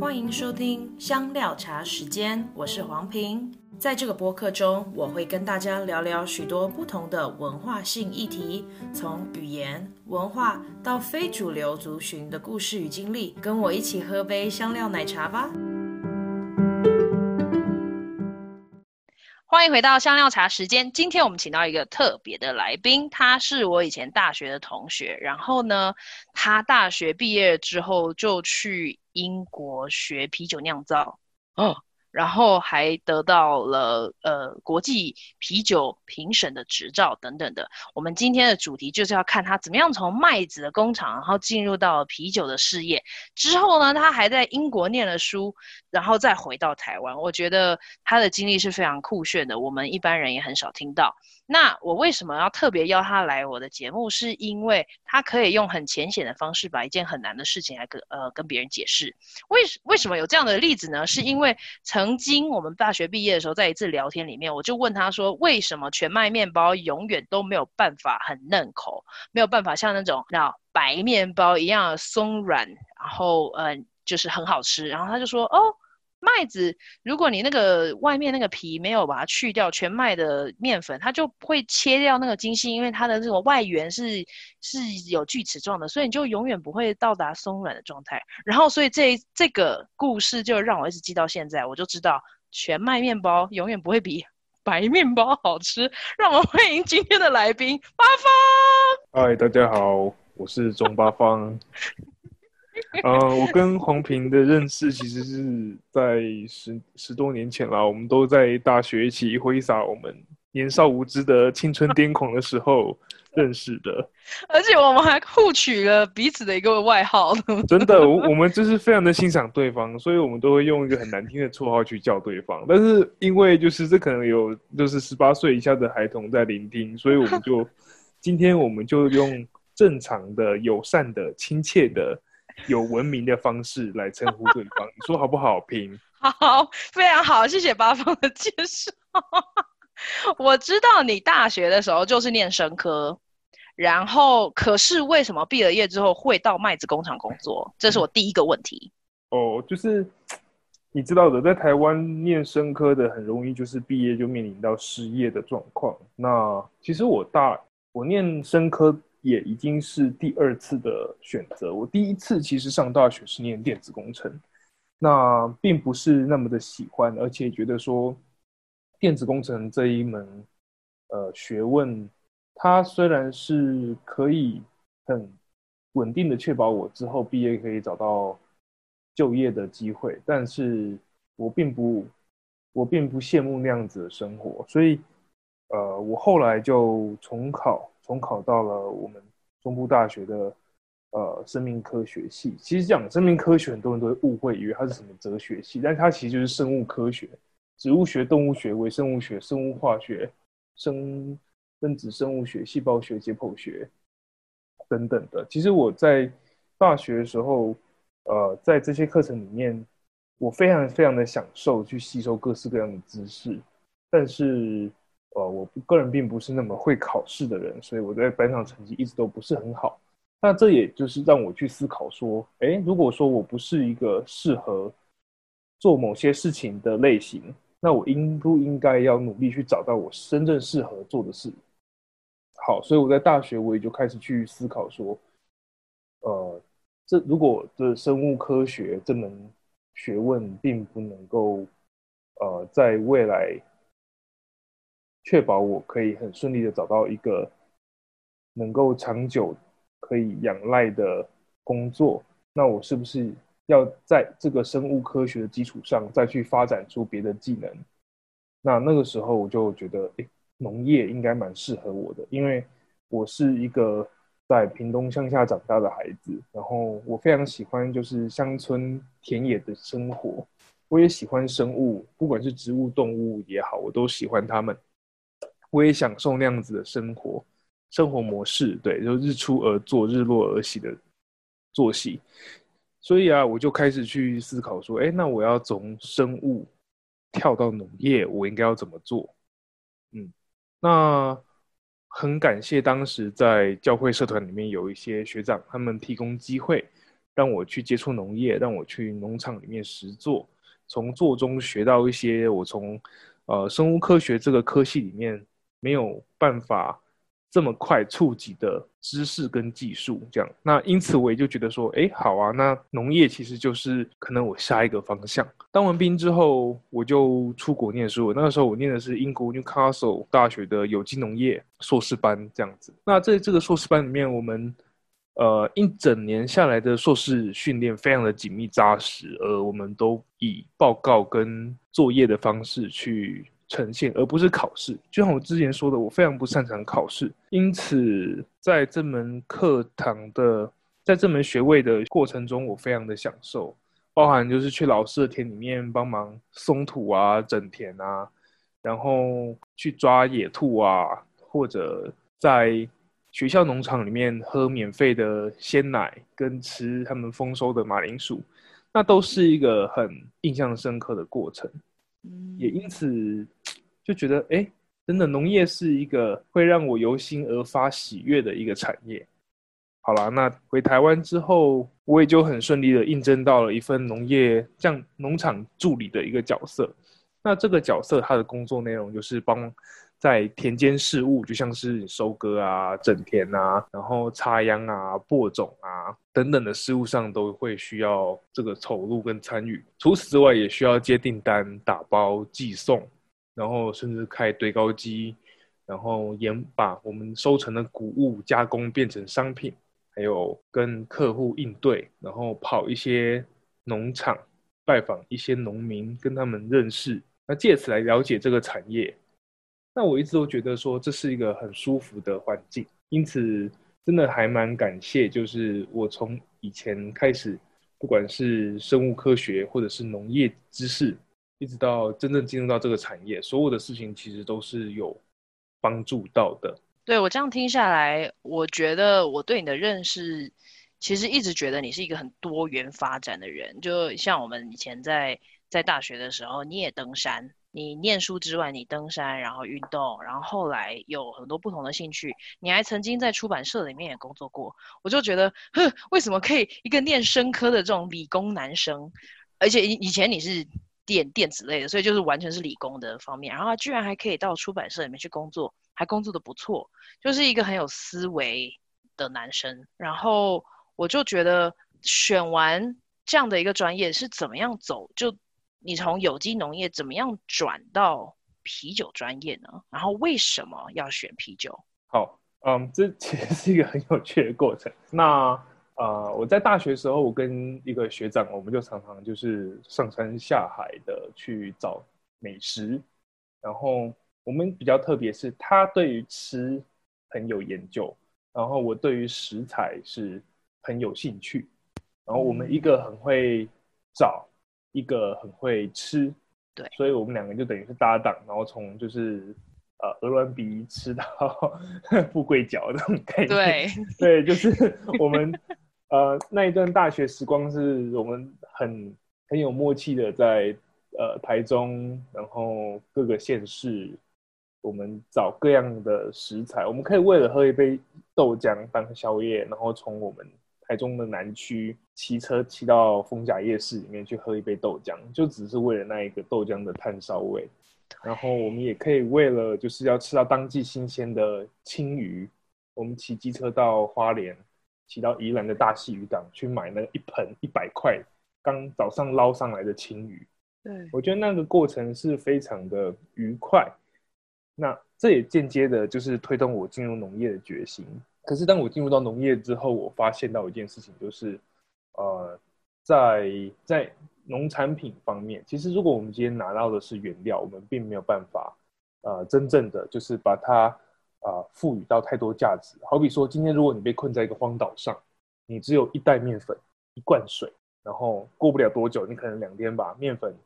欢迎收听香料茶时间，我是黄平。在这个播客中，我会跟大家聊聊许多不同的文化性议题，从语言、文化到非主流族群的故事与经历。跟我一起喝杯香料奶茶吧。欢迎回到香料茶时间。今天我们请到一个特别的来宾，他是我以前大学的同学。然后呢，他大学毕业之后就去英国学啤酒酿造。哦。然后还得到了呃国际啤酒评审的执照等等的。我们今天的主题就是要看他怎么样从麦子的工厂，然后进入到啤酒的事业。之后呢，他还在英国念了书，然后再回到台湾。我觉得他的经历是非常酷炫的，我们一般人也很少听到。那我为什么要特别邀他来我的节目？是因为他可以用很浅显的方式把一件很难的事情来跟呃跟别人解释。为为什么有这样的例子呢？是因为曾经我们大学毕业的时候，在一次聊天里面，我就问他说，为什么全麦面包永远都没有办法很嫩口，没有办法像那种那白面包一样松软，然后嗯、就是很好吃。然后他就说哦。麦子，如果你那个外面那个皮没有把它去掉，全麦的面粉，它就会切掉那个筋性，因为它的这个外缘是是有锯齿状的，所以你就永远不会到达松软的状态。然后，所以这这个故事就让我一直记到现在，我就知道全麦面包永远不会比 白面包好吃。让我们欢迎今天的来宾八方。嗨，大家好，我是钟八方。呃，我跟黄平的认识其实是在十十多年前啦，我们都在大学一起挥洒我们年少无知的青春癫狂的时候认识的，而且我们还互取了彼此的一个外号。真的，我我们就是非常的欣赏对方，所以我们都会用一个很难听的绰号去叫对方。但是因为就是这可能有就是十八岁以下的孩童在聆听，所以我们就今天我们就用正常的、友善的、亲切的。有文明的方式来称呼对方，你说好不好？评 好，非常好，谢谢八方的介绍。我知道你大学的时候就是念生科，然后可是为什么毕了业之后会到麦子工厂工作？这是我第一个问题。哦，就是你知道的，在台湾念生科的很容易就是毕业就面临到失业的状况。那其实我大我念生科。也已经是第二次的选择。我第一次其实上大学是念电子工程，那并不是那么的喜欢，而且觉得说电子工程这一门呃学问，它虽然是可以很稳定的确保我之后毕业可以找到就业的机会，但是我并不我并不羡慕那样子的生活，所以呃我后来就重考。重考到了我们中部大学的呃生命科学系。其实讲生命科学，很多人都会误会，以为它是什么哲学系，但它其实就是生物科学，植物学、动物学、微生物学、生物化学、生分子生物学、细胞学、解剖学等等的。其实我在大学的时候，呃，在这些课程里面，我非常非常的享受去吸收各式各样的知识，但是。呃，我个人并不是那么会考试的人，所以我在班上成绩一直都不是很好。那这也就是让我去思考说，诶，如果说我不是一个适合做某些事情的类型，那我应不应该要努力去找到我真正适合做的事？好，所以我在大学我也就开始去思考说，呃，这如果这生物科学这门学问并不能够，呃，在未来。确保我可以很顺利的找到一个能够长久可以仰赖的工作，那我是不是要在这个生物科学的基础上再去发展出别的技能？那那个时候我就觉得，诶，农业应该蛮适合我的，因为我是一个在屏东乡下长大的孩子，然后我非常喜欢就是乡村田野的生活，我也喜欢生物，不管是植物、动物也好，我都喜欢它们。我也享受那样子的生活，生活模式，对，就日出而作，日落而息的作息。所以啊，我就开始去思考说，哎，那我要从生物跳到农业，我应该要怎么做？嗯，那很感谢当时在教会社团里面有一些学长，他们提供机会，让我去接触农业，让我去农场里面实作，从做中学到一些我从呃生物科学这个科系里面没有办法。这么快触及的知识跟技术，这样，那因此我也就觉得说，哎，好啊，那农业其实就是可能我下一个方向。当完兵之后，我就出国念书。那个时候我念的是英国 Newcastle 大学的有机农业硕士班，这样子。那在这个硕士班里面，我们呃一整年下来的硕士训练非常的紧密扎实，而我们都以报告跟作业的方式去。呈现，而不是考试。就像我之前说的，我非常不擅长考试，因此在这门课堂的，在这门学位的过程中，我非常的享受，包含就是去老师的田里面帮忙松土啊、整田啊，然后去抓野兔啊，或者在学校农场里面喝免费的鲜奶，跟吃他们丰收的马铃薯，那都是一个很印象深刻的过程。也因此 就觉得，哎，真的农业是一个会让我由心而发喜悦的一个产业。好啦，那回台湾之后，我也就很顺利的应征到了一份农业像农场助理的一个角色。那这个角色他的工作内容就是帮。在田间事务，就像是收割啊、整田啊，然后插秧啊、播种啊等等的事务上，都会需要这个投入跟参与。除此之外，也需要接订单、打包、寄送，然后甚至开堆高机，然后研把我们收成的谷物加工变成商品，还有跟客户应对，然后跑一些农场，拜访一些农民，跟他们认识，那借此来了解这个产业。那我一直都觉得说，这是一个很舒服的环境，因此真的还蛮感谢，就是我从以前开始，不管是生物科学或者是农业知识，一直到真正进入到这个产业，所有的事情其实都是有帮助到的。对，我这样听下来，我觉得我对你的认识，其实一直觉得你是一个很多元发展的人，就像我们以前在在大学的时候，你也登山。你念书之外，你登山，然后运动，然后后来有很多不同的兴趣。你还曾经在出版社里面也工作过，我就觉得，哼，为什么可以一个念生科的这种理工男生，而且以以前你是电电子类的，所以就是完全是理工的方面，然后居然还可以到出版社里面去工作，还工作的不错，就是一个很有思维的男生。然后我就觉得选完这样的一个专业是怎么样走就。你从有机农业怎么样转到啤酒专业呢？然后为什么要选啤酒？好，嗯，这其实是一个很有趣的过程。那呃，我在大学的时候，我跟一个学长，我们就常常就是上山下海的去找美食。然后我们比较特别是，他对于吃很有研究，然后我对于食材是很有兴趣。然后我们一个很会找。一个很会吃，对，所以我们两个就等于是搭档，然后从就是呃鹅卵鼻 吃到 富贵角这种概念，对，对，就是我们呃那一段大学时光是我们很很有默契的在呃台中，然后各个县市，我们找各样的食材，我们可以为了喝一杯豆浆当宵夜，然后从我们。台中的南区，骑车骑到逢甲夜市里面去喝一杯豆浆，就只是为了那一个豆浆的炭烧味。然后我们也可以为了就是要吃到当季新鲜的青鱼，我们骑机车到花莲，骑到宜兰的大溪渔港去买那一盆一百块刚早上捞上来的青鱼。对，我觉得那个过程是非常的愉快。那这也间接的就是推动我进入农业的决心。可是当我进入到农业之后，我发现到一件事情，就是，呃，在在农产品方面，其实如果我们今天拿到的是原料，我们并没有办法，呃，真正的就是把它啊赋予到太多价值。好比说，今天如果你被困在一个荒岛上，你只有一袋面粉、一罐水，然后过不了多久，你可能两天吧，面粉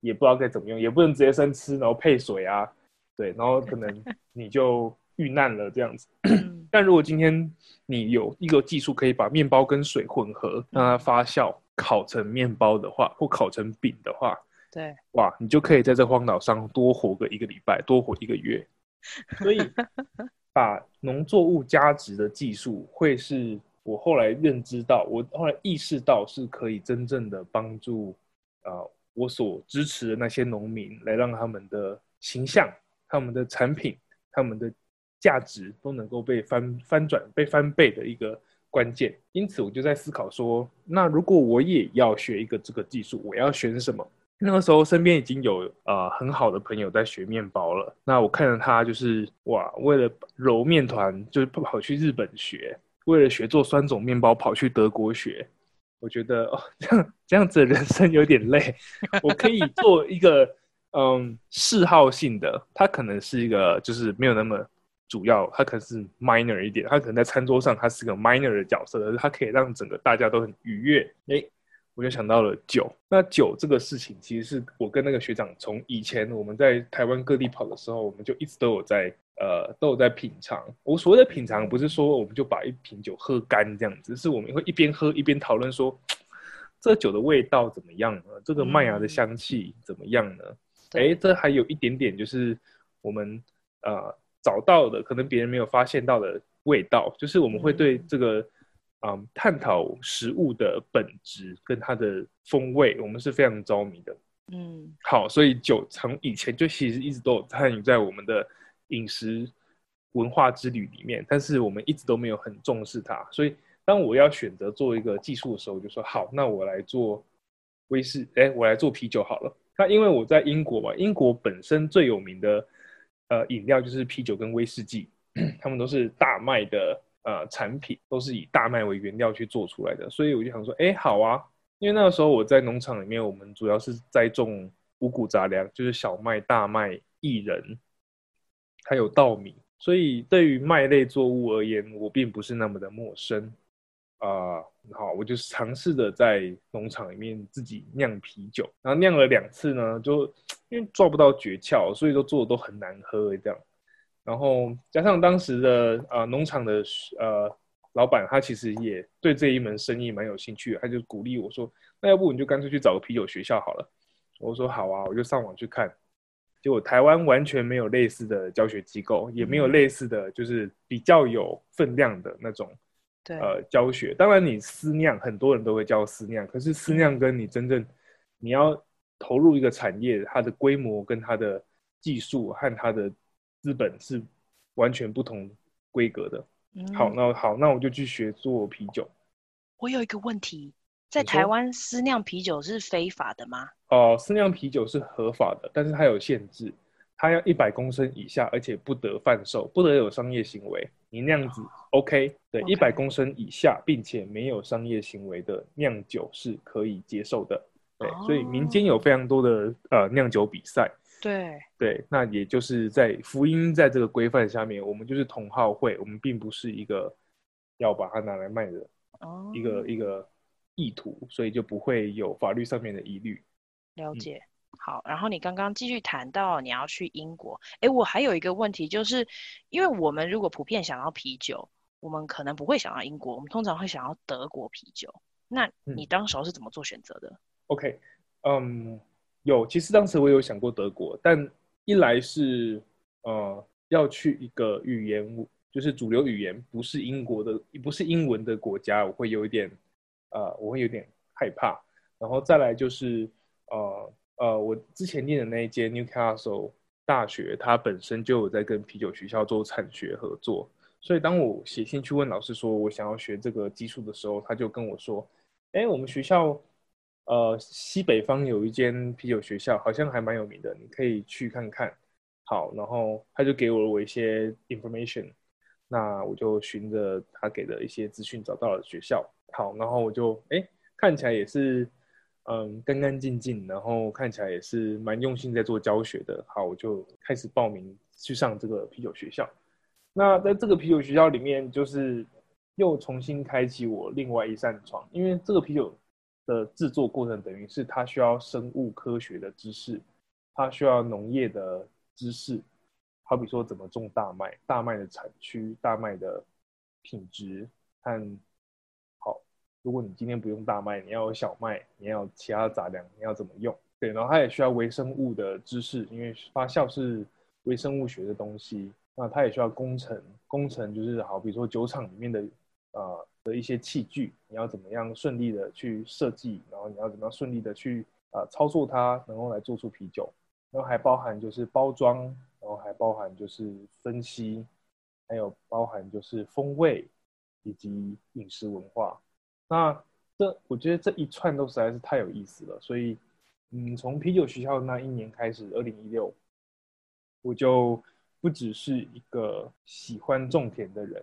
也不知道该怎么用，也不能直接生吃，然后配水啊，对，然后可能你就遇难了这样子。但如果今天你有一个技术可以把面包跟水混合，让它发酵烤成面包的话，或烤成饼的话，对，哇，你就可以在这荒岛上多活个一个礼拜，多活一个月。所以，把农作物加值的技术会是我后来认知到，我后来意识到是可以真正的帮助啊、呃，我所支持的那些农民，来让他们的形象、他们的产品、他们的价值都能够被翻翻转、被翻倍的一个关键。因此，我就在思考说，那如果我也要学一个这个技术，我要选什么？那个时候，身边已经有呃很好的朋友在学面包了。那我看着他，就是哇，为了揉面团，就是跑去日本学；为了学做酸种面包，跑去德国学。我觉得哦，这样这样子的人生有点累。我可以做一个嗯嗜好性的，他可能是一个就是没有那么主要，他可能是 minor 一点，他可能在餐桌上他是个 minor 的角色，但是他可以让整个大家都很愉悦。诶我就想到了酒。那酒这个事情，其实是我跟那个学长从以前我们在台湾各地跑的时候，我们就一直都有在呃都有在品尝。我所谓的品尝，不是说我们就把一瓶酒喝干这样子，是我们会一边喝一边讨论说，这酒的味道怎么样呢？这个麦芽的香气怎么样呢？哎、嗯，这还有一点点就是我们呃找到的，可能别人没有发现到的味道，就是我们会对这个。嗯，探讨食物的本质跟它的风味，我们是非常着迷的。嗯，好，所以酒从以前就其实一直都有参与在我们的饮食文化之旅里面，但是我们一直都没有很重视它。所以当我要选择做一个技术的时候，我就说好，那我来做威士，哎，我来做啤酒好了。那因为我在英国嘛，英国本身最有名的呃饮料就是啤酒跟威士忌，他们都是大麦的。呃，产品都是以大麦为原料去做出来的，所以我就想说，哎，好啊，因为那个时候我在农场里面，我们主要是栽种五谷杂粮，就是小麦、大麦、薏仁，还有稻米，所以对于麦类作物而言，我并不是那么的陌生啊。呃，好，我就尝试着在农场里面自己酿啤酒，然后酿了两次呢，就因为抓不到诀窍，所以都做的都很难喝这样。然后加上当时的呃农场的呃老板，他其实也对这一门生意蛮有兴趣，他就鼓励我说：“那要不你就干脆去找个啤酒学校好了。”我说：“好啊。”我就上网去看，结果台湾完全没有类似的教学机构，也没有类似的就是比较有分量的那种呃教学。当然你私酿，很多人都会教私酿，可是私酿跟你真正你要投入一个产业，它的规模跟它的技术和它的资本是完全不同规格的。嗯、好，那好，那我就去学做啤酒。我有一个问题，在台湾私酿啤酒是非法的吗？哦、呃，私酿啤酒是合法的，但是它有限制，它要一百公升以下，而且不得贩售，不得有商业行为。你那样子、哦、OK？对，一百.公升以下，并且没有商业行为的酿酒是可以接受的。对，哦、所以民间有非常多的呃酿酒比赛。对对，那也就是在福音在这个规范下面，我们就是同好会，我们并不是一个要把它拿来卖的一个、oh. 一个意图，所以就不会有法律上面的疑虑。了解，嗯、好。然后你刚刚继续谈到你要去英国，哎，我还有一个问题，就是因为我们如果普遍想要啤酒，我们可能不会想要英国，我们通常会想要德国啤酒。那你当时候是怎么做选择的、嗯、？OK，嗯、um。有，其实当时我有想过德国，但一来是呃要去一个语言就是主流语言不是英国的，不是英文的国家，我会有一点呃我会有点害怕。然后再来就是呃呃我之前念的那一间 Newcastle 大学，它本身就有在跟啤酒学校做产学合作，所以当我写信去问老师说我想要学这个技术的时候，他就跟我说，哎，我们学校。呃，西北方有一间啤酒学校，好像还蛮有名的，你可以去看看。好，然后他就给我了我一些 information，那我就循着他给的一些资讯找到了学校。好，然后我就哎，看起来也是嗯干干净净，然后看起来也是蛮用心在做教学的。好，我就开始报名去上这个啤酒学校。那在这个啤酒学校里面，就是又重新开启我另外一扇窗，因为这个啤酒。的制作过程等于是它需要生物科学的知识，它需要农业的知识，好比说怎么种大麦，大麦的产区，大麦的品质和。如果你今天不用大麦，你要有小麦，你要有其他杂粮，你要怎么用？对，然后它也需要微生物的知识，因为发酵是微生物学的东西。那它也需要工程，工程就是好比如说酒厂里面的呃的一些器具，你要怎么样顺利的去设计，然后你要怎么样顺利的去啊、呃、操作它，能够来做出啤酒。然后还包含就是包装，然后还包含就是分析，还有包含就是风味以及饮食文化。那这我觉得这一串都实在是太有意思了，所以嗯，从啤酒学校那一年开始，二零一六，我就不只是一个喜欢种田的人，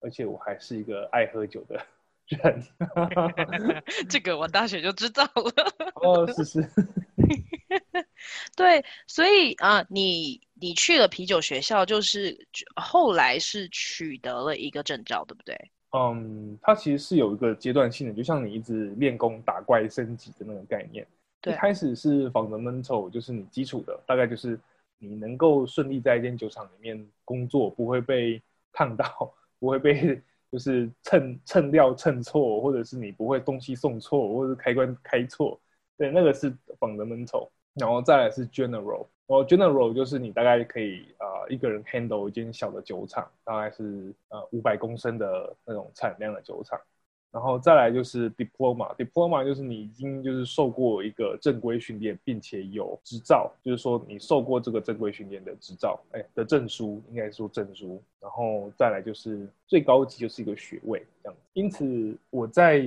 而且我还是一个爱喝酒的人。这个我大学就知道了。哦，是是。对，所以啊，你你去了啤酒学校，就是后来是取得了一个证照，对不对？嗯，它其实是有一个阶段性的，就像你一直练功打怪升级的那种概念。对，一开始是 fundamental，就是你基础的，大概就是你能够顺利在一间酒厂里面工作，不会被烫到，不会被 就是蹭蹭料蹭错，或者是你不会东西送错，或者是开关开错。对，那个是 fundamental。然后再来是 general，然后 general 就是你大概可以啊、一个人 handle 一间小的酒厂，大概是呃五百公升的那种产量的酒厂。然后再来就是 diploma，diploma 就是你已经就是受过一个正规训练，并且有执照，就是说你受过这个正规训练的执照，哎的证书，应该说证书。然后再来就是最高级就是一个学位这样。因此我在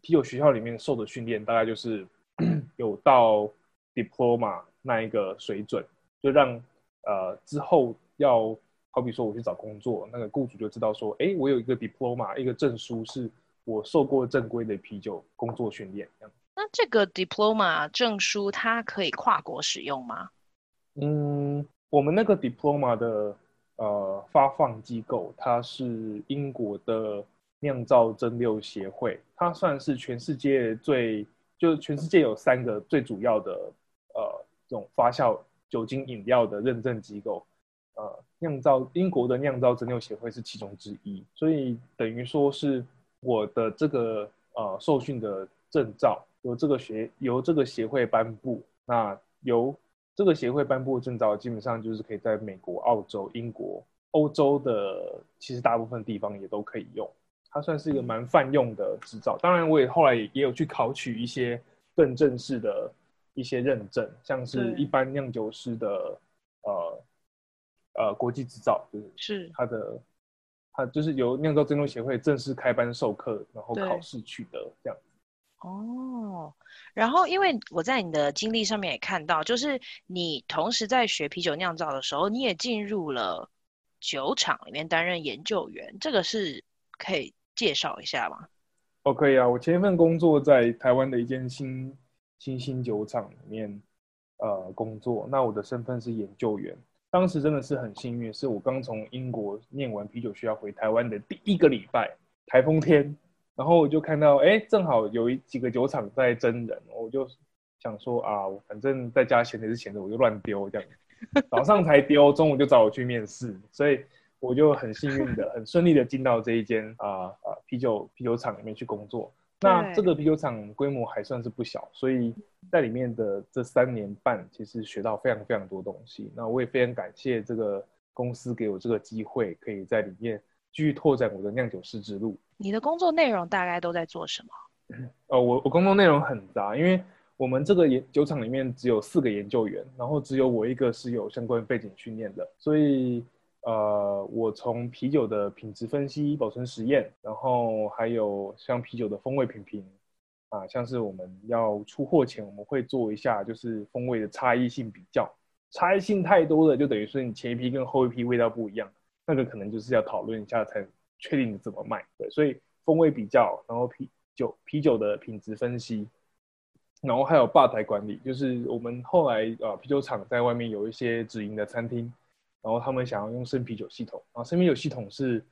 啤酒学校里面受的训练，大概就是 有到。diploma 那一个水准，就让呃之后要好比说我去找工作，那个雇主就知道说，哎，我有一个 diploma 一个证书，是我受过正规的啤酒工作训练。这样。那这个 diploma 证书它可以跨国使用吗？嗯，我们那个 diploma 的呃发放机构，它是英国的酿造蒸馏协会，它算是全世界最就全世界有三个最主要的。这种发酵酒精饮料的认证机构，呃，酿造英国的酿造蒸馏协会是其中之一，所以等于说是我的这个呃受训的证照由这个学由这个协会颁布，那由这个协会颁布的证照，基本上就是可以在美国、澳洲、英国、欧洲的其实大部分地方也都可以用，它算是一个蛮泛用的执照。当然，我也后来也有去考取一些更正式的。一些认证，像是一般酿酒师的呃呃国际执照，就是是他的，他就是由酿造珍珠协会正式开班授课，然后考试取得这样。哦，然后因为我在你的经历上面也看到，就是你同时在学啤酒酿造的时候，你也进入了酒厂里面担任研究员，这个是可以介绍一下吗？哦，可以啊，我前一份工作在台湾的一间新。新兴酒厂里面，呃，工作。那我的身份是研究员。当时真的是很幸运，是我刚从英国念完啤酒学校回台湾的第一个礼拜，台风天，然后我就看到，哎，正好有一几个酒厂在征人，我就想说啊，我反正在家闲着是闲着，我就乱丢这样。早上才丢，中午就找我去面试，所以我就很幸运的、很顺利的进到这一间啊啊啤酒啤酒厂里面去工作。那这个啤酒厂规模还算是不小，所以在里面的这三年半，其实学到非常非常多东西。那我也非常感谢这个公司给我这个机会，可以在里面继续拓展我的酿酒师之路。你的工作内容大概都在做什么？呃，我我工作内容很杂，因为我们这个研酒厂里面只有四个研究员，然后只有我一个是有相关背景训练的，所以。呃，我从啤酒的品质分析、保存实验，然后还有像啤酒的风味品评，啊，像是我们要出货前，我们会做一下就是风味的差异性比较，差异性太多了，就等于说你前一批跟后一批味道不一样，那个可能就是要讨论一下才确定你怎么卖。对，所以风味比较，然后啤酒啤酒的品质分析，然后还有吧台管理，就是我们后来呃啤酒厂在外面有一些直营的餐厅。然后他们想要用生啤酒系统，啊生啤酒系统是，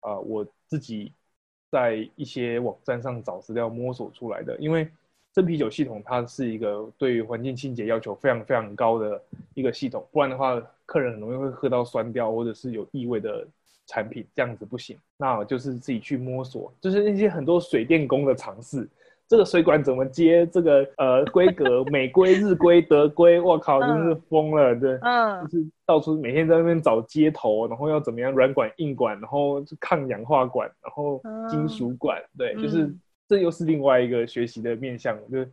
啊、我自己在一些网站上找资料摸索出来的。因为生啤酒系统它是一个对于环境清洁要求非常非常高的一个系统，不然的话，客人很容易会喝到酸掉或者是有异味的产品，这样子不行。那就是自己去摸索，就是那些很多水电工的尝试，这个水管怎么接？这个呃规格 美规、日规、德规，我靠，真是疯了，对，嗯，就是到处每天在那边找接头，然后要怎么样软管、硬管，然后抗氧化管，然后金属管，对，就是这又是另外一个学习的面向，就是。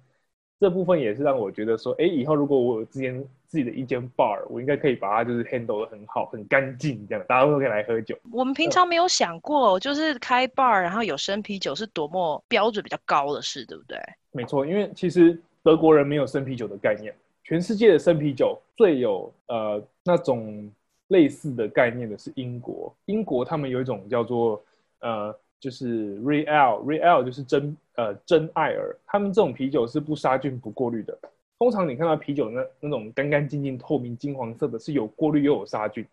这部分也是让我觉得说，哎，以后如果我有之前自己的一间 bar，我应该可以把它就是 handle 的很好，很干净，这样大家都可以来喝酒。我们平常没有想过，就是开 bar，然后有生啤酒是多么标准比较高的事，对不对？没错，因为其实德国人没有生啤酒的概念，全世界的生啤酒最有呃那种类似的概念的是英国，英国他们有一种叫做呃。就是 Real，Real 就是真呃真爱尔，他们这种啤酒是不杀菌不过滤的。通常你看到啤酒那那种干干净净、透明金黄色的，是有过滤又有杀菌，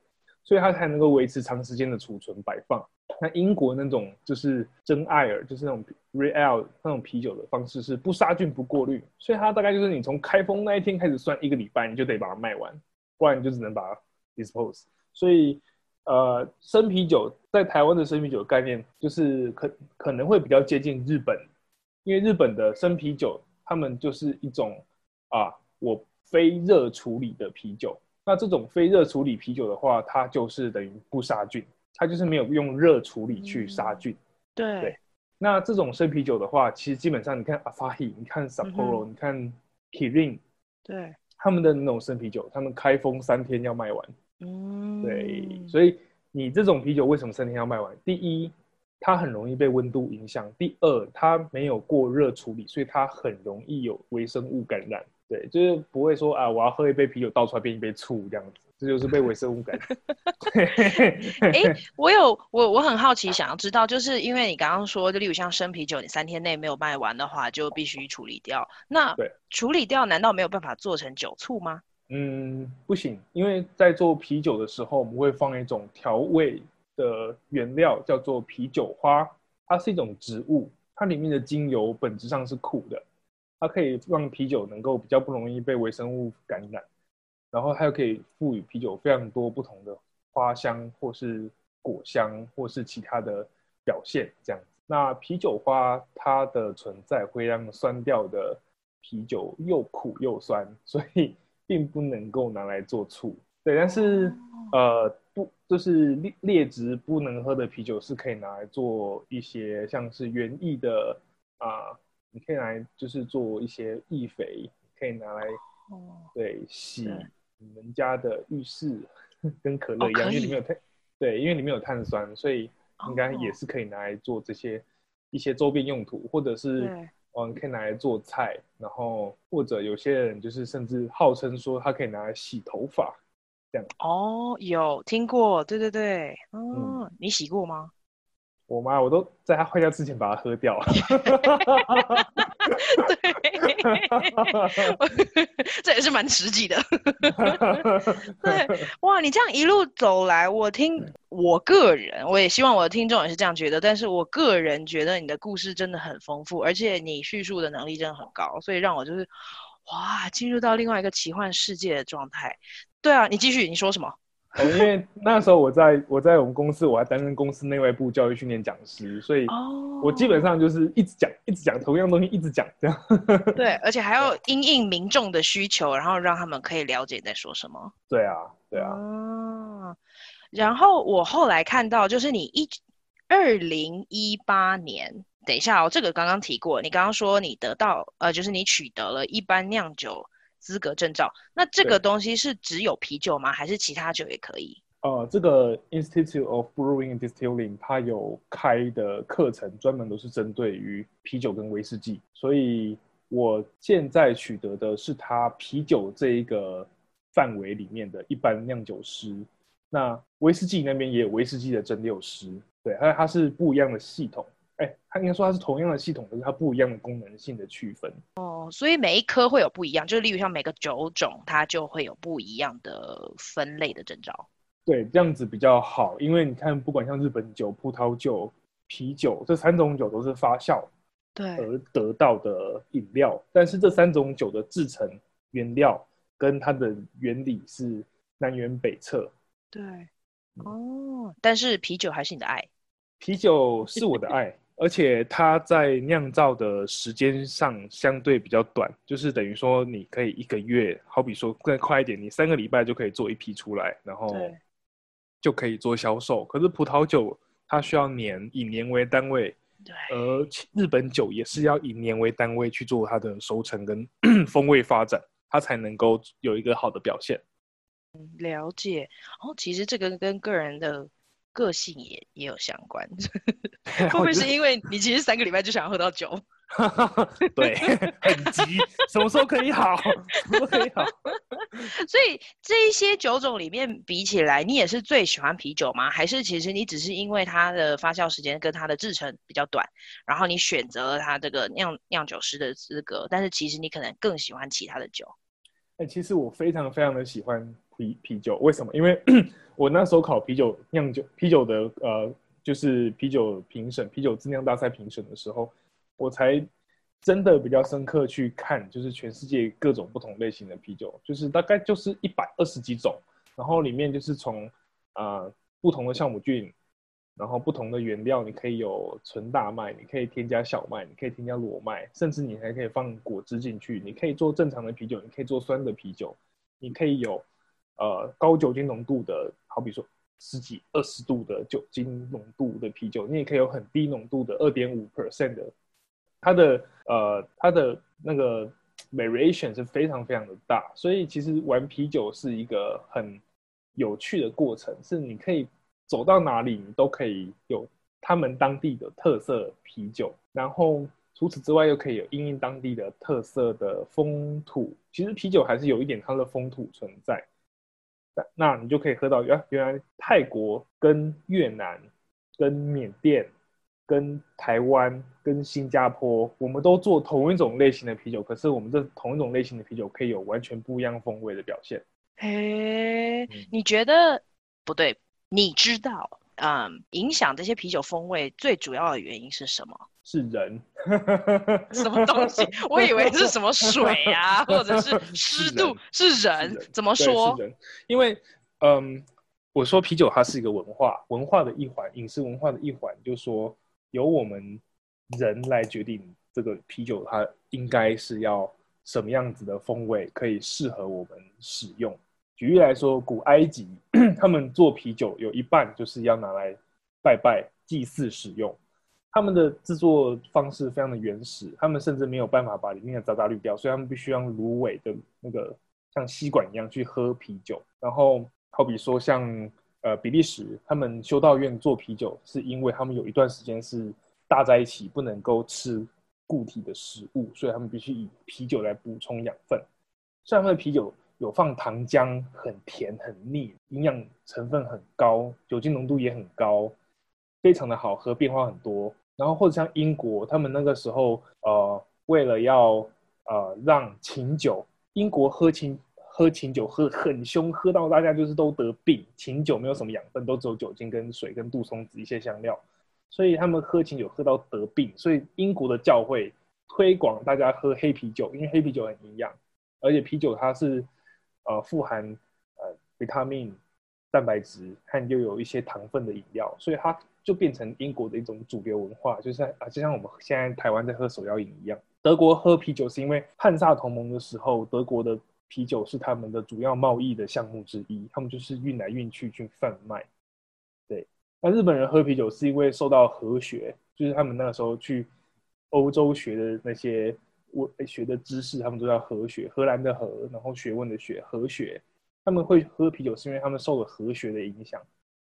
所以它才能够维持长时间的储存摆放。那英国那种就是真爱尔，就是那种 Real 那种啤酒的方式是不杀菌不过滤，所以它大概就是你从开封那一天开始算一个礼拜，你就得把它卖完，不然你就只能把它 dispose。所以。呃，生啤酒在台湾的生啤酒概念就是可可能会比较接近日本，因为日本的生啤酒，他们就是一种啊，我非热处理的啤酒。那这种非热处理啤酒的话，它就是等于不杀菌，它就是没有用热处理去杀菌。嗯、对，对。那这种生啤酒的话，其实基本上你看 Asahi，你看 Sapporo，、嗯、你看 Kirin，对，他们的那种生啤酒，他们开封三天要卖完。嗯，对，所以你这种啤酒为什么三天要卖完？第一，它很容易被温度影响；第二，它没有过热处理，所以它很容易有微生物感染。对，就是不会说啊，我要喝一杯啤酒倒出来变一杯醋这样子，这就是被微生物感染。哎、欸，我有我我很好奇，想要知道，就是因为你刚刚说，就例如像生啤酒，你三天内没有卖完的话，就必须处理掉。那对处理掉，难道没有办法做成酒醋吗？嗯，不行，因为在做啤酒的时候，我们会放一种调味的原料，叫做啤酒花。它是一种植物，它里面的精油本质上是苦的，它可以让啤酒能够比较不容易被微生物感染，然后它又可以赋予啤酒非常多不同的花香，或是果香，或是其他的表现。这样子，那啤酒花它的存在会让酸掉的啤酒又苦又酸，所以。并不能够拿来做醋，对，但是呃不，就是劣劣质不能喝的啤酒是可以拿来做一些像是园艺的啊、呃，你可以拿来就是做一些易肥，可以拿来对洗你们家的浴室，跟可乐一样，因为里面有碳，对，因为里面有碳酸，所以应该也是可以拿来做这些一些周边用途，或者是。嗯，可以拿来做菜，然后或者有些人就是甚至号称说它可以拿来洗头发，这样。哦，有听过，对对对，嗯，嗯，你洗过吗？我妈，我都在她坏掉之前把它喝掉了。对，这也是蛮实际的。对，哇，你这样一路走来，我听我个人，我也希望我的听众也是这样觉得。但是我个人觉得你的故事真的很丰富，而且你叙述的能力真的很高，所以让我就是哇，进入到另外一个奇幻世界的状态。对啊，你继续，你说什么？哦，因为那时候我在我在我们公司，我还担任公司内外部教育训练讲师，所以我基本上就是一直讲，一直讲同样东西，一直讲这样。对，而且还要因应民众的需求，然后让他们可以了解在说什么。对啊，对啊。嗯，然后我后来看到，就是你一二零一八年，等一下哦，这个刚刚提过，你刚刚说你得到呃，就是你取得了一般酿酒。资格证照，那这个东西是只有啤酒吗？还是其他酒也可以？呃，这个 Institute of Brewing and Distilling 它有开的课程，专门都是针对于啤酒跟威士忌。所以我现在取得的是它啤酒这一个范围里面的一般酿酒师。那威士忌那边也有威士忌的蒸馏师，对，它它是不一样的系统。哎，它应该说它是同样的系统，可是它不一样的功能性的区分。哦，所以每一颗会有不一样，就是例如像每个酒种，它就会有不一样的分类的征兆。对，这样子比较好，因为你看，不管像日本酒、葡萄酒、啤酒这三种酒都是发酵对而得到的饮料，但是这三种酒的制成原料跟它的原理是南辕北辙。对，哦，但是啤酒还是你的爱。啤酒是我的爱。而且它在酿造的时间上相对比较短，就是等于说你可以一个月，好比说更快一点，你三个礼拜就可以做一批出来，然后就可以做销售。可是葡萄酒它需要年，以年为单位，对，而日本酒也是要以年为单位去做它的收成跟 风味发展，它才能够有一个好的表现。了解，哦，其实这个跟个人的。个性也也有相关，会不会是因为你其实三个礼拜就想要喝到酒？对，很急，什么时候可以好？什么时候可以好？所以这一些酒种里面比起来，你也是最喜欢啤酒吗？还是其实你只是因为它的发酵时间跟它的制成比较短，然后你选择了它这个酿酿酒师的资格？但是其实你可能更喜欢其他的酒。哎、欸，其实我非常非常的喜欢啤啤酒，为什么？因为 我那时候考啤酒酿酒啤酒的呃，就是啤酒评审、啤酒质量大赛评审的时候，我才真的比较深刻去看，就是全世界各种不同类型的啤酒，就是大概就是一百二十几种，然后里面就是从啊、不同的酵母菌，然后不同的原料，你可以有纯大麦，你可以添加小麦，你可以添加裸麦，甚至你还可以放果汁进去，你可以做正常的啤酒，你可以做酸的啤酒，你可以有。呃，高酒精浓度的，好比说十几、二十度的酒精浓度的啤酒，你也可以有很低浓度的二点五 percent 的，它的呃，它的那个 variation 是非常非常的大，所以其实玩啤酒是一个很有趣的过程，是你可以走到哪里，你都可以有他们当地的特色啤酒，然后除此之外又可以有因应当地的特色的风土，其实啤酒还是有一点它的风土存在。那你就可以喝到，原原来泰国跟越南、跟缅甸、跟台湾、跟新加坡，我们都做同一种类型的啤酒，可是我们这同一种类型的啤酒可以有完全不一样风味的表现。嘿，你觉得不对？你知道，嗯，影响这些啤酒风味最主要的原因是什么？是人，什么东西？我以为是什么水啊，或者是 湿度？是人，怎么说？人，因为，嗯，我说啤酒它是一个文化，文化的一环，饮食文化的一环，就是说由我们人来决定这个啤酒它应该是要什么样子的风味，可以适合我们使用。举例来说，古埃及 他们做啤酒有一半就是要拿来拜拜祭祀使用。他们的制作方式非常的原始，他们甚至没有办法把里面的渣渣滤掉，所以他们必须用芦苇的那个像吸管一样去喝啤酒。然后好比说像呃比利时，他们修道院做啤酒，是因为他们有一段时间是大在一起，不能够吃固体的食物，所以他们必须以啤酒来补充养分。虽然他们的啤酒有放糖浆，很甜很腻，营养成分很高，酒精浓度也很高。非常的好喝，变化很多。然后或者像英国，他们那个时候，呃，为了要呃让琴酒，英国喝琴喝琴酒喝很凶，喝到大家就是都得病。琴酒没有什么养分，都只有酒精跟水跟杜松子一些香料，所以他们喝琴酒喝到得病。所以英国的教会推广大家喝黑啤酒，因为黑啤酒很营养，而且啤酒它是呃富含呃维他命、蛋白质和又有一些糖分的饮料，所以它。就变成英国的一种主流文化，就是啊，就像我们现在台湾在喝手摇饮一样。德国喝啤酒是因为汉萨同盟的时候，德国的啤酒是他们的主要贸易的项目之一，他们就是运来运去去贩卖。对，那日本人喝啤酒是因为受到和学，就是他们那个时候去欧洲学的那些我学的知识，他们都叫和学，荷兰的荷，然后学问的学，和学。他们会喝啤酒是因为他们受了和学的影响。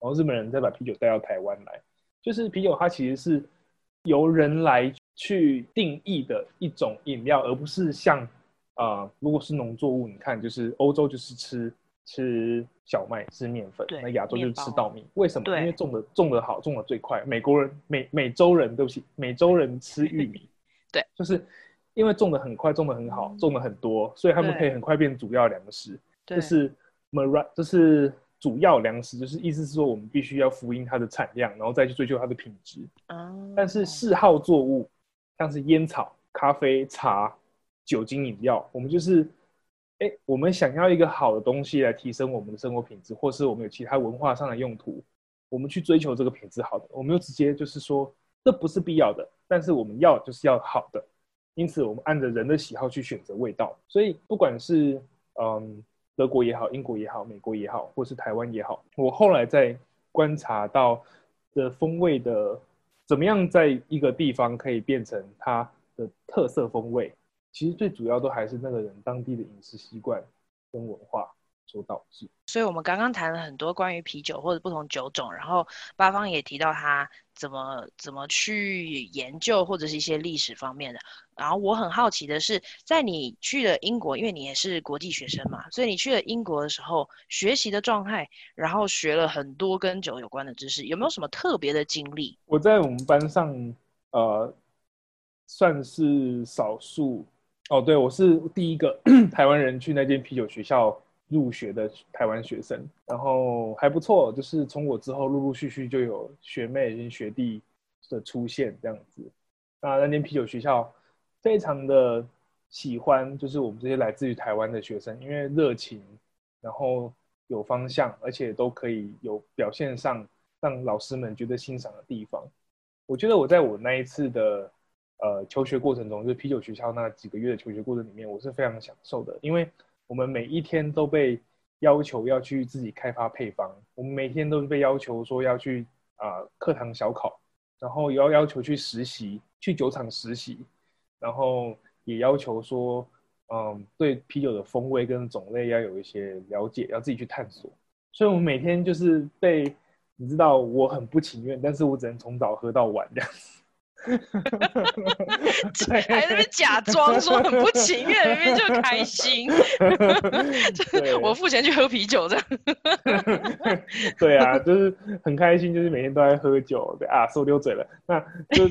然后日本人再把啤酒带到台湾来，就是啤酒它其实是由人来去定义的一种饮料，而不是像啊、呃，如果是农作物，你看就是欧洲就是吃吃小麦吃面粉，那亚洲就是吃稻米。为什么？因为种的种的好，种的最快。美国人美美洲人对不起，美洲人吃玉米，对，就是因为种的很快，种的很好，种的很多，所以他们可以很快变主要粮食。这是 Mar 这是。主要粮食就是意思是说，我们必须要福音它的产量，然后再去追求它的品质。Oh. 但是嗜好作物，像是烟草、咖啡、茶、酒精饮料，我们就是，哎，我们想要一个好的东西来提升我们的生活品质，或是我们有其他文化上的用途，我们去追求这个品质好的，我们就直接就是说，这不是必要的，但是我们要就是要好的，因此我们按着人的喜好去选择味道。所以不管是嗯德国也好，英国也好，美国也好，或是台湾也好，我后来在观察到的风味的怎么样，在一个地方可以变成它的特色风味，其实最主要都还是那个人当地的饮食习惯跟文化。所导致，所以我们刚刚谈了很多关于啤酒或者不同酒种，然后八方也提到他怎么怎么去研究或者是一些历史方面的。然后我很好奇的是，在你去了英国，因为你也是国际学生嘛，所以你去了英国的时候，学习的状态，然后学了很多跟酒有关的知识，有没有什么特别的经历？我在我们班上，呃，算是少数哦，对，我是第一个 台湾人去那间啤酒学校。入学的台湾学生，然后还不错，就是从我之后陆陆续续就有学妹跟学弟的出现这样子。那那间啤酒学校非常的喜欢，就是我们这些来自于台湾的学生，因为热情，然后有方向，而且都可以有表现上让老师们觉得欣赏的地方。我觉得我在我那一次的呃求学过程中，就是啤酒学校那几个月的求学过程里面，我是非常享受的，因为。我们每一天都被要求要去自己开发配方，我们每天都是被要求说要去啊、呃、课堂小考，然后也要要求去实习，去酒厂实习，然后也要求说，嗯，对啤酒的风味跟种类要有一些了解，要自己去探索。所以，我们每天就是被，你知道，我很不情愿，但是我只能从早喝到晚这样子。对，还是假装说很不情愿，明明就开心。我付钱去喝啤酒这样。对啊，就是很开心，就是每天都在喝酒。对啊，说溜嘴了。那就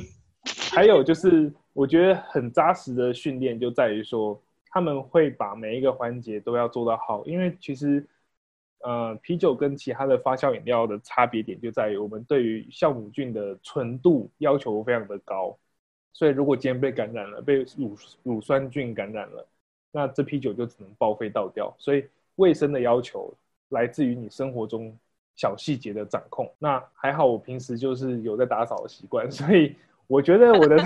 还有就是，我觉得很扎实的训练就在于说，他们会把每一个环节都要做到好，因为其实。呃，啤酒跟其他的发酵饮料的差别点就在于，我们对于酵母菌的纯度要求非常的高，所以如果今天被感染了，被乳乳酸菌感染了，那这啤酒就只能报废倒掉。所以卫生的要求来自于你生活中小细节的掌控。那还好，我平时就是有在打扫的习惯，所以我觉得我的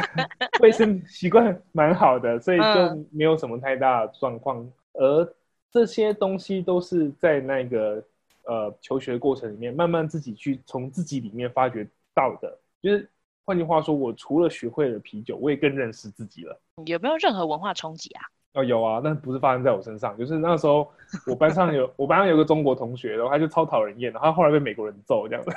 卫生习惯蛮好的，所以就没有什么太大状况。而这些东西都是在那个呃求学过程里面，慢慢自己去从自己里面发掘到的。就是换句话说，我除了学会了啤酒，我也更认识自己了。有没有任何文化冲击啊？哦，有啊，但不是发生在我身上。就是那时候我班上有我班上有个中国同学，然后他就超讨人厌，然后他后来被美国人揍这样子。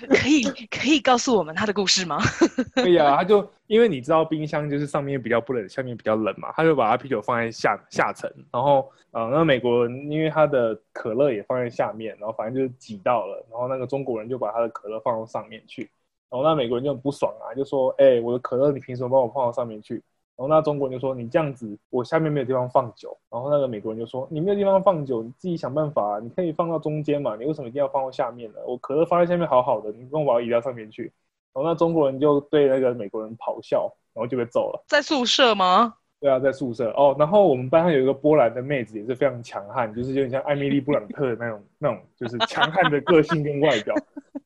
可以可以告诉我们他的故事吗？可以啊，他就因为你知道冰箱就是上面比较不冷，下面比较冷嘛，他就把他啤酒放在下下层，然后呃，那美国人因为他的可乐也放在下面，然后反正就是挤到了，然后那个中国人就把他的可乐放到上面去，然后那美国人就很不爽啊，就说：“哎、我的可乐你凭什么帮我放到上面去？”然后那中国人就说：“你这样子，我下面没有地方放酒。”然后那个美国人就说：“你没有地方放酒，你自己想办法啊，你可以放到中间嘛，你为什么一定要放到下面呢？我可乐放在下面好好的，你不用把我移到上面去。”然后那中国人就对那个美国人咆哮，然后就被揍了。在宿舍吗？对啊，在宿舍哦。然后我们班上有一个波兰的妹子，也是非常强悍，就是有点像艾米丽·布朗特的那种那种，就是强悍的个性跟外表。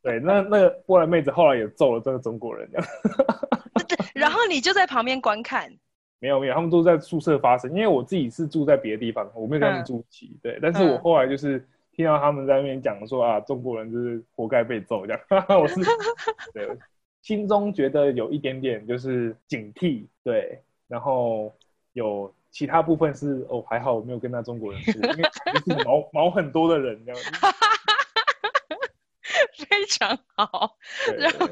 对，那那个波兰妹子后来也揍了这个中国人。然后你就在旁边观看。没有没有，他们都在宿舍发生。因为我自己是住在别的地方，我没有跟他们住一起。嗯、对，但是我后来就是听到他们在那边讲说啊，中国人就是活该被揍这样。我是 对，心中觉得有一点点就是警惕，对，然后有其他部分是哦，还好我没有跟那中国人住，因为是毛毛很多的人这样。非常好，然后，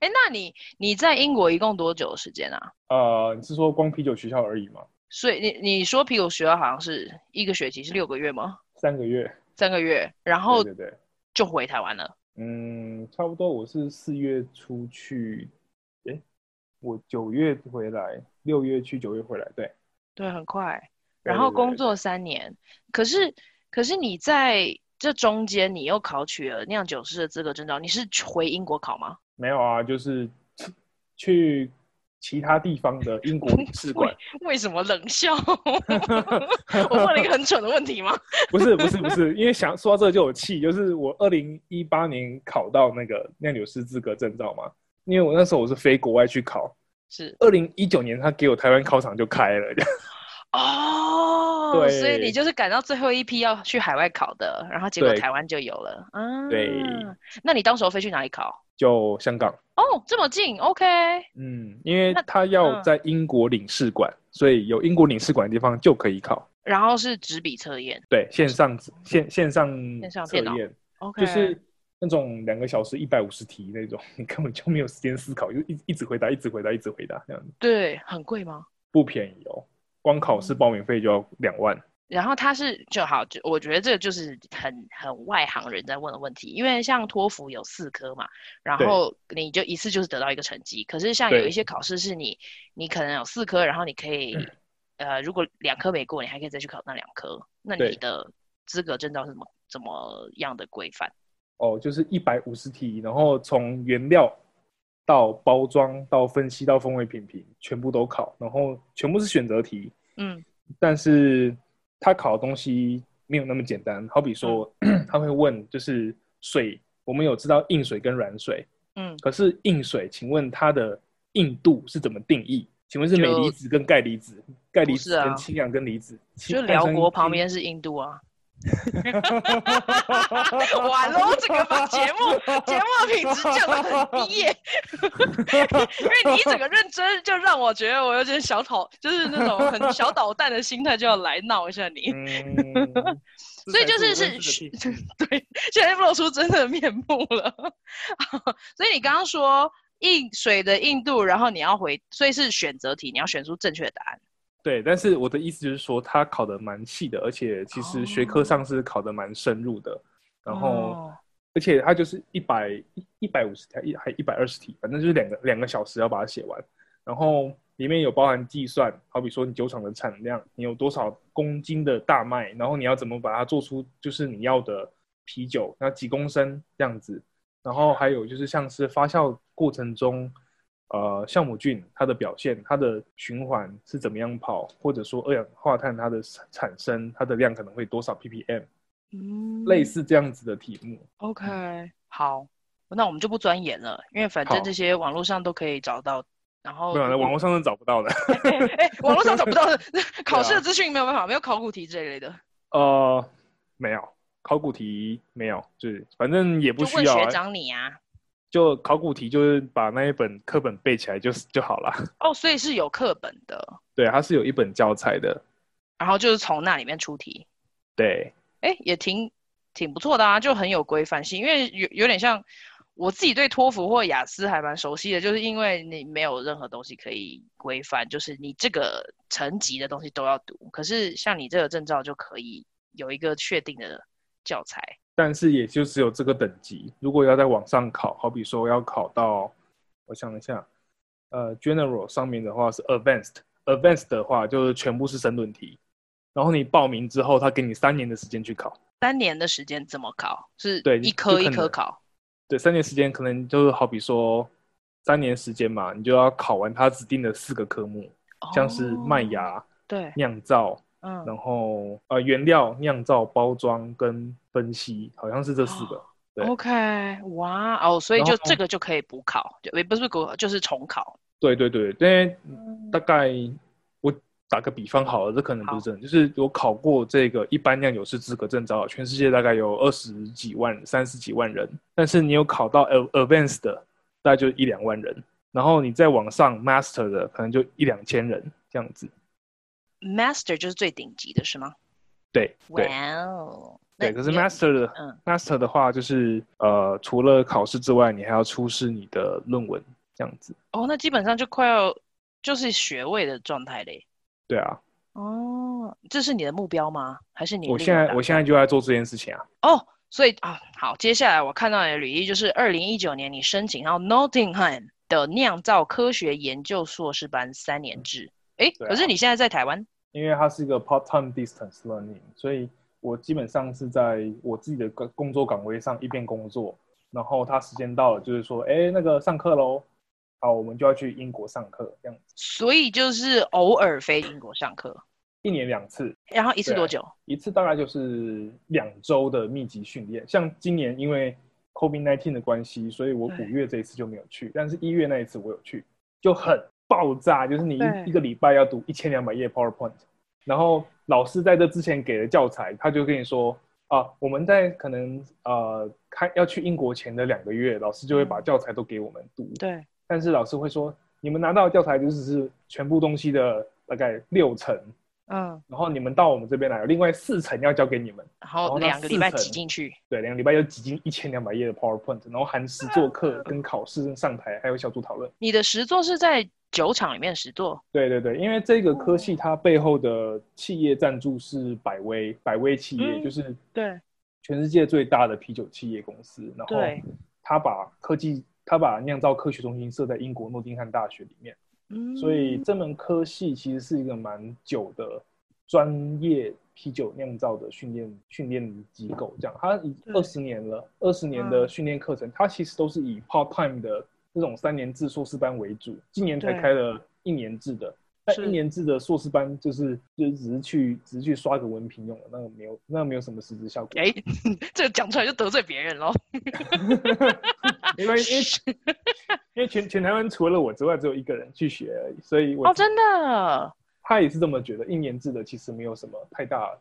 哎，那你你在英国一共多久的时间啊？呃，你是说光啤酒学校而已吗？所以你你说啤酒学校好像是一个学期是六个月吗？三个月，三个月，然后对对对，就回台湾了。嗯，差不多。我是四月出去，哎，我九月回来，六月去，九月回来，对，对，很快。然后工作三年，对对对对，可是可是你在。这中间你又考取了酿酒师的资格证照，你是回英国考吗？没有啊，就是去其他地方的英国领事馆。为什么冷笑？我问了一个很蠢的问题吗？不是不是不是，因为想说到这个就有气，就是我二零一八年考到那个酿酒师资格证照嘛，因为我那时候我是飞国外去考，是二零一九年他给我台湾考场就开了。哦，对，所以你就是赶到最后一批要去海外考的，然后结果台湾就有了。嗯，对。那你当时候飞去哪里考？就香港。哦，这么近，OK。嗯，因为他要在英国领事馆，嗯、所以有英国领事馆的地方就可以考。然后是纸笔测验，对，线上线线上线上测验，OK，就是那种两个小时一百五十题那种，你根本就没有时间思考，就一一直回答，一直回答，一直回答这样子。对，很贵吗？不便宜哦。光考试报名费就要两万，嗯，然后他是就好，就我觉得这个就是很很外行人在问的问题，因为像托福有四科嘛，然后你就一次就是得到一个成绩，可是像有一些考试是你你可能有四科，然后你可以，嗯、呃，如果两科没过，你还可以再去考那两科，那你的资格证照是怎么怎么样的规范？哦，就是一百五十题，然后从原料。到包装，到分析，到风味品评，全部都考，然后全部是选择题。嗯，但是他考的东西没有那么简单。好比说，嗯、他会问，就是水，我们有知道硬水跟软水。嗯，可是硬水，请问它的硬度是怎么定义？请问是镁离子跟钙离子，钙离子跟氢氧根离子？就辽国旁边是印度啊。完了，我整个把节目节目的品质降得很低耶，因为你一整个认真，就让我觉得我有点小讨，就是那种很小捣蛋的心态，就要来闹一下你。嗯、所以就是是，是，对，现在露出真的面目了。所以你刚刚说硬水的硬度，然后你要回，所以是选择题，你要选出正确的答案。对，但是我的意思就是说，他考的蛮细的，而且其实学科上是考的蛮深入的。Oh. 然后，而且他就是一百一一百五十题，一还一百二十题，反正就是两个两个小时要把它写完。然后里面有包含计算，好比说你酒厂的产量，你有多少公斤的大麦，然后你要怎么把它做出就是你要的啤酒，那几公升这样子。然后还有就是像是发酵过程中。呃，酵母菌它的表现，它的循环是怎么样跑，或者说二氧化碳它的产生，它的量可能会多少 ppm，嗯，类似这样子的题目。OK，好，那我们就不钻研了，因为反正这些网络上都可以找到。然后，对啊，网络上是找不到的。哎、网络上找不到的，考试的资讯没有办法，没有考古题这一类的。呃，没有，考古题没有，就是反正也不需要、啊。问学长你啊。就考古题，就是把那一本课本背起来就就好了。哦，所以是有课本的。对，它是有一本教材的。然后就是从那里面出题。对。哎，也挺挺不错的啊，就很有规范性。因为有有点像我自己对托福或雅思还蛮熟悉的，就是因为你没有任何东西可以规范，就是你这个层级的东西都要读。可是像你这个证照就可以有一个确定的教材。但是也就只有这个等级。如果要在网上考，好比说要考到，我想一下，呃，General 上面的话是 Advanced，Advanced 的话就是全部是申论题。然后你报名之后，他给你三年的时间去考。三年的时间怎么考？是对一科一科考。对，三年时间可能就是好比说三年时间嘛，你就要考完他指定的四个科目，哦、像是麦芽、对酿造。嗯，然后呃，原料、酿造、包装跟分析，好像是这四个。哦、对，OK，哇哦，所以就这个就可以补考，也不是补考，就是重考。对对对，因为大概我打个比方好了，这可能不是真的，就是我考过这个一般酿酒师资格证照，全世界大概有二十几万、三十几万人，但是你有考到 Advanced 的，大概就一两万人，然后你再往上 Master 的，可能就一两千人这样子。Master 就是最顶级的是吗？对，对，哇哦，对，可是 Master 的，嗯，Master 的话就是呃，除了考试之外，你还要出示你的论文这样子。哦，那基本上就快要就是学位的状态嘞。对啊。哦，这是你的目标吗？还是你？我现在我现在就在做这件事情啊。哦，所以啊，好，接下来我看到你的履历就是二零一九年你申请到 Nottingham 的酿造科学研究硕士班三年制。嗯哎，啊、可是你现在在台湾，因为它是一个 part-time distance learning，所以我基本上是在我自己的工工作岗位上一边工作，然后他时间到了，就是说，哎，那个上课喽，好，我们就要去英国上课这样子。所以就是偶尔飞英国上课，一年两次，然后一次多久？一次大概就是两周的密集训练，像今年因为 COVID-19 的关系，所以我五月这一次就没有去，但是一月那一次我有去，就很爆炸，就是你一一个礼拜要读一千两百页 PowerPoint，然后老师在这之前给的教材，他就跟你说啊，我们在可能呃开要去英国前的两个月，老师就会把教材都给我们读，对，但是老师会说，你们拿到的教材就只是全部东西的大概六成。嗯，然后你们到我们这边来，有另外四层要交给你们，然后两个礼拜挤进去，对，两个礼拜要挤进一千两百页的 PowerPoint，然后含实作课、跟考试、跟上台，还有小组讨论。你的实作是在酒厂里面实作？对对对，因为这个科系它背后的企业赞助是百威，百威企业、嗯、就是对全世界最大的啤酒企业公司，然后他把科技，他把酿造科学中心设在英国诺丁汉大学里面。嗯，所以这门科系其实是一个蛮久的专业啤酒酿造的训练训练机构，这样它已二十年了，二十年的训练课程，它其实都是以 part time 的这种三年制硕士班为主，今年才开了一年制的。但一年制的硕士班就是就只是去只是去刷个文凭用的，那个没有那个没有什么实质效果。哎、欸，这个讲出来就得罪别人喽。没关系，因为 因为全全台湾除了我之外，只有一个人去学而已，所以我哦真的，他也是这么觉得。一年制的其实没有什么太大，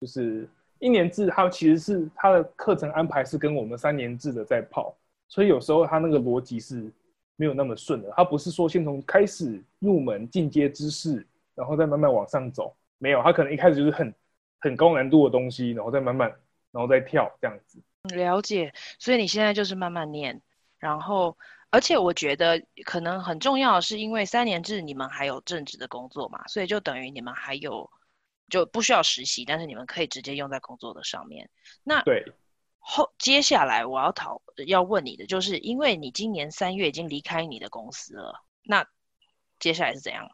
就是一年制它其实是它的课程安排是跟我们三年制的在跑，所以有时候他那个逻辑是。没有那么顺的，他不是说先从开始入门进阶知识，然后再慢慢往上走。没有，他可能一开始就是很很高难度的东西，然后再慢慢，然后再跳这样子。了解，所以你现在就是慢慢念，然后而且我觉得可能很重要的是，因为三年制你们还有正职的工作嘛，所以就等于你们还有就不需要实习，但是你们可以直接用在工作的上面。那对。后接下来我要讨要问你的，就是因为你今年三月已经离开你的公司了，那接下来是怎样？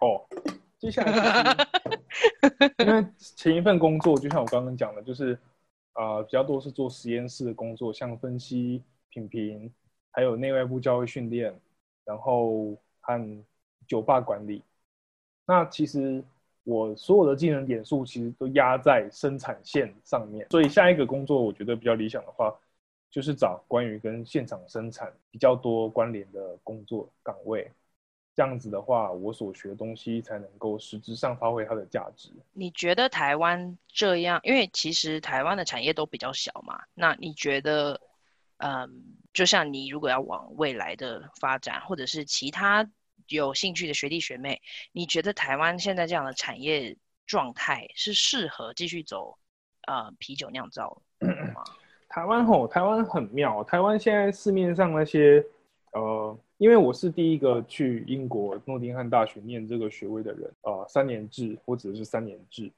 哦，接下来 因为前一份工作就像我刚刚讲的，就是啊、呃、比较多是做实验室的工作，像分析、品评，还有内外部教育训练，然后和酒吧管理。那其实。我所有的技能点数其实都压在生产线上面，所以下一个工作我觉得比较理想的话，就是找关于跟现场生产比较多关联的工作岗位。这样子的话，我所学的东西才能够实质上发挥它的价值。你觉得台湾这样？因为其实台湾的产业都比较小嘛。那你觉得，嗯，就像你如果要往未来的发展，或者是其他？有兴趣的学弟学妹，你觉得台湾现在这样的产业状态是适合继续走呃啤酒酿造？台湾吼，台湾很妙。台湾现在市面上那些呃，因为我是第一个去英国诺丁汉大学念这个学位的人呃，三年制或者是三年制。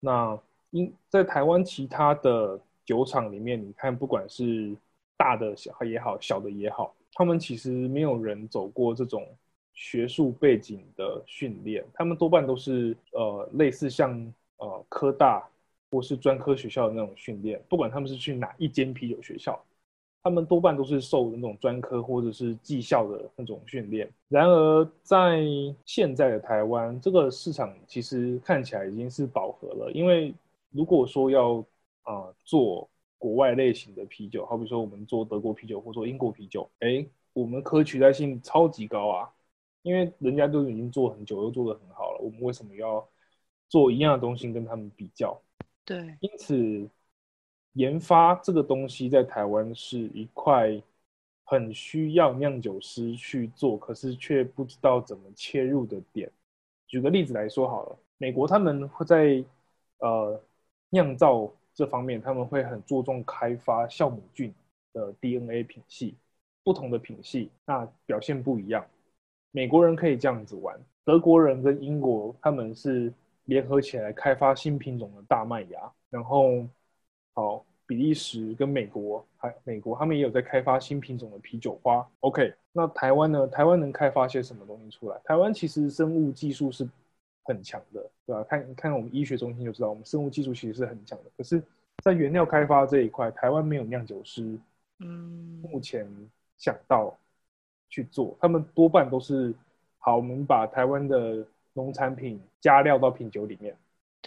那因在台湾其他的酒厂里面，你看不管是大的小也好，小的也好，他们其实没有人走过这种。学术背景的训练，他们多半都是呃类似像呃科大或是专科学校的那种训练。不管他们是去哪一间啤酒学校，他们多半都是受那种专科或者是技校的那种训练。然而，在现在的台湾，这个市场其实看起来已经是饱和了。因为如果说要啊、呃、做国外类型的啤酒，好比说我们做德国啤酒或做英国啤酒，哎，我们可取代性超级高啊。因为人家都已经做很久，又做得很好了，我们为什么要做一样的东西跟他们比较？对，因此研发这个东西在台湾是一块很需要酿酒师去做，可是却不知道怎么切入的点。举个例子来说好了，美国他们会在呃酿造这方面，他们会很注重开发酵母菌的 DNA 品系，不同的品系那表现不一样。美国人可以这样子玩，德国人跟英国他们是联合起来开发新品种的大麦芽，然后，好，比利时跟美国还美国他们也有在开发新品种的啤酒花。OK，那台湾呢？台湾能开发些什么东西出来？台湾其实生物技术是很强的，对吧？看看我们医学中心就知道，我们生物技术其实是很强的。可是，在原料开发这一块，台湾没有酿酒师，嗯，目前想到。去做，他们多半都是好，我们把台湾的农产品加料到品酒里面，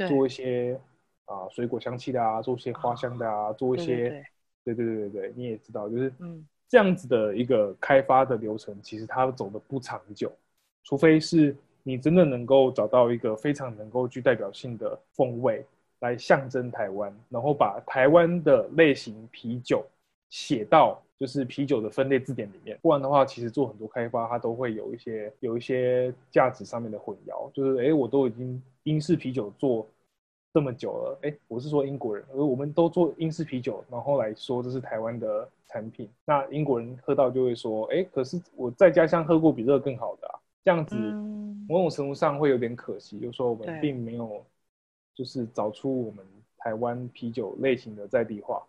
做一些啊、呃、水果香气的啊，做一些花香的啊，做一些对。对对对对，你也知道，就是嗯，这样子的一个开发的流程，其实它走的不长久，除非是你真的能够找到一个非常能够具代表性的风味来象征台湾，然后把台湾的类型啤酒写到就是啤酒的分类字典里面，不然的话，其实做很多开发，它都会有一些有一些价值上面的混淆，就是哎，我都已经英式啤酒做这么久了，哎，我是说英国人，而我们都做英式啤酒，然后来说这是台湾的产品，那英国人喝到就会说，哎，可是我在家乡喝过比这个更好的啊，这样子某种程度上会有点可惜，就是说我们并没有就是找出我们台湾啤酒类型的在地化，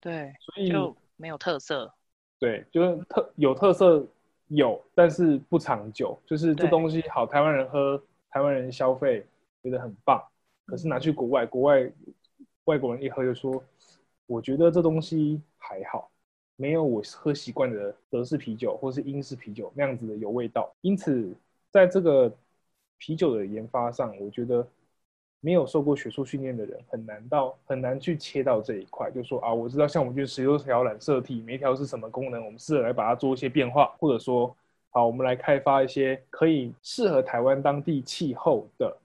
对，所以就没有特色。对，就是特有特色有，但是不长久。就是这东西好，台湾人喝，台湾人消费觉得很棒。可是拿去国外，国外外国人一喝就说，我觉得这东西还好，没有我喝习惯的德式啤酒或是英式啤酒那样子的有味道。因此，在这个啤酒的研发上，我觉得。没有受过学术训练的人很难到很难去切到这一块，就说啊，我知道像我们就十六条染色体，每一条是什么功能，我们试着来把它做一些变化，或者说，好，我们来开发一些可以适合台湾当地气候的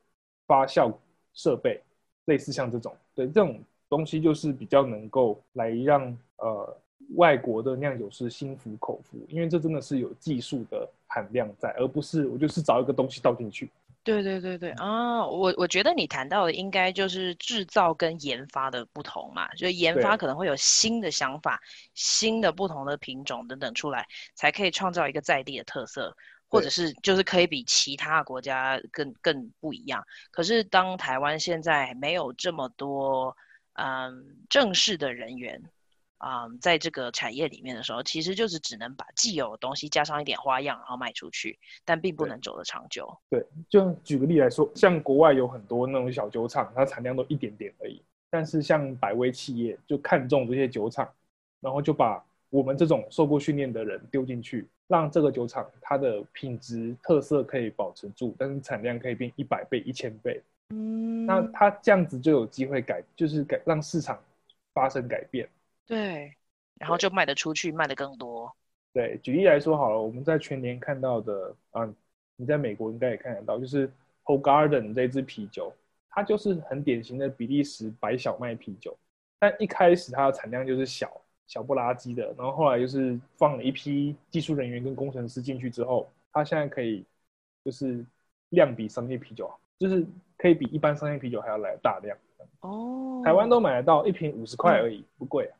发酵设备，类似像这种，对，这种东西就是比较能够来让呃外国的酿酒师心服口服，因为这真的是有技术的含量在，而不是我就是找一个东西倒进去。对对对对啊，我我觉得你谈到的应该就是制造跟研发的不同嘛，就研发可能会有新的想法、新的不同的品种等等出来，才可以创造一个在地的特色，或者是就是可以比其他国家更更不一样。可是当台湾现在没有这么多嗯正式的人员。啊、嗯，在这个产业里面的时候，其实就是只能把既有的东西加上一点花样，然后卖出去，但并不能走得长久。对，对，就举个例来说，像国外有很多那种小酒厂，它产量都一点点而已。但是像百威企业就看中这些酒厂，然后就把我们这种受过训练的人丢进去，让这个酒厂它的品质特色可以保持住，但是产量可以变一百倍、一千倍。嗯，那它这样子就有机会改，就是改让市场发生改变。对，然后就卖得出去，卖得更多。对，举例来说好了，我们在全年看到的，啊，你在美国应该也看得到，就是 Hoegaarden 这支啤酒，它就是很典型的比利时白小麦啤酒。但一开始它的产量就是小小不拉几的，然后后来就是放了一批技术人员跟工程师进去之后，它现在可以就是量比商业啤酒，就是可以比一般商业啤酒还要来大量。哦，台湾都买得到，一瓶五十块而已，嗯、不贵啊。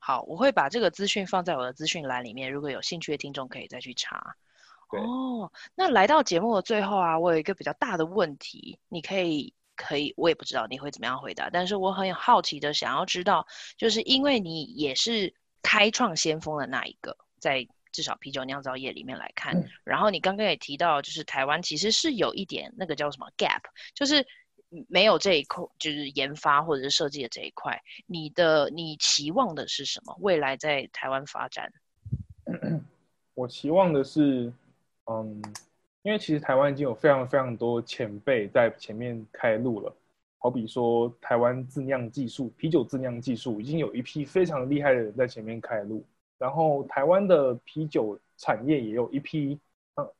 好，我会把这个资讯放在我的资讯栏里面，如果有兴趣的听众可以再去查。哦，那来到节目的最后啊，我有一个比较大的问题，你可以可以，我也不知道你会怎么样回答，但是我很好奇的想要知道，就是因为你也是开创先锋的那一个，在至少啤酒酿造业里面来看，嗯、然后你刚刚也提到，就是台湾其实是有一点那个叫什么 gap，就是。没有这一块，就是研发或者是设计的这一块。你的你期望的是什么？未来在台湾发展？我期望的是，嗯，因为其实台湾已经有非常非常多前辈在前面开路了。好比说，台湾自酿技术，啤酒自酿技术已经有一批非常厉害的人在前面开路。然后，台湾的啤酒产业也有一批。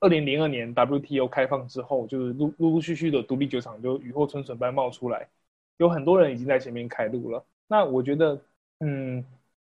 二零零二年 WTO 开放之后，就是陆陆陆续续的独立酒厂就雨后春笋般冒出来，有很多人已经在前面开路了。那我觉得，嗯，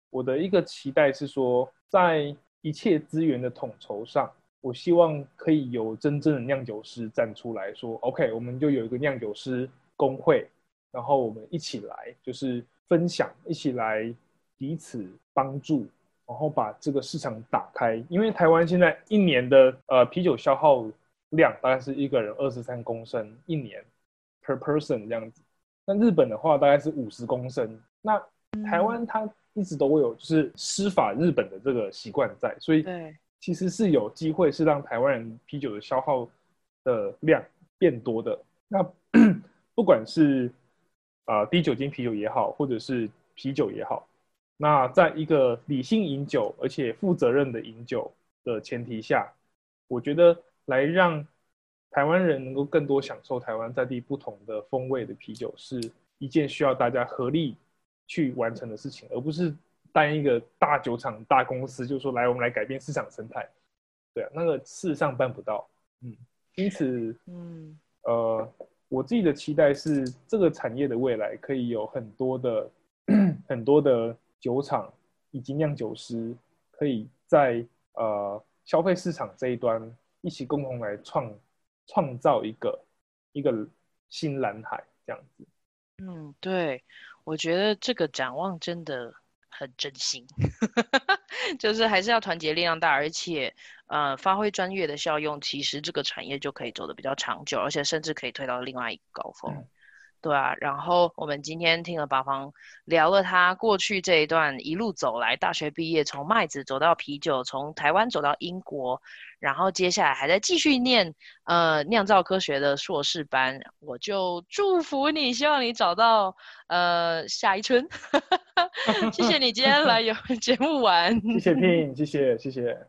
我的一个期待是说，在一切资源的统筹上，我希望可以有真正的酿酒师站出来说，OK，我们就有一个酿酒师工会，然后我们一起来就是分享，一起来彼此帮助。然后把这个市场打开，因为台湾现在一年的呃啤酒消耗量大概是一个人二十三公升一年 per person 这样子，那日本的话大概是五十公升。那台湾它一直都会有就是施法日本的这个习惯在，所以其实是有机会是让台湾人啤酒的消耗的量变多的。那 不管是啊、呃、低酒精啤酒也好，或者是啤酒也好。那在一个理性饮酒而且负责任的饮酒的前提下，我觉得来让台湾人能够更多享受台湾在地不同的风味的啤酒，是一件需要大家合力去完成的事情，而不是单一个大酒厂、大公司就说来，我们来改变市场生态。对啊，那个事实上办不到。嗯，因此，嗯，呃，我自己的期待是，这个产业的未来可以有很多的 很多的酒厂以及酿酒师，可以在呃消费市场这一端一起共同来创创造一个一个新蓝海这样子。嗯，对，我觉得这个展望真的很真心，就是还是要团结力量大，而且呃发挥专业的效用，其实这个产业就可以走得比较长久，而且甚至可以推到另外一个高峰。嗯对啊，然后我们今天听了八方聊了他过去这一段一路走来，大学毕业从麦子走到啤酒，从台湾走到英国，然后接下来还在继续念呃酿造科学的硕士班，我就祝福你，希望你找到呃下一春。谢谢你今天来 有 节目玩，谢谢 Pin，谢谢谢谢。谢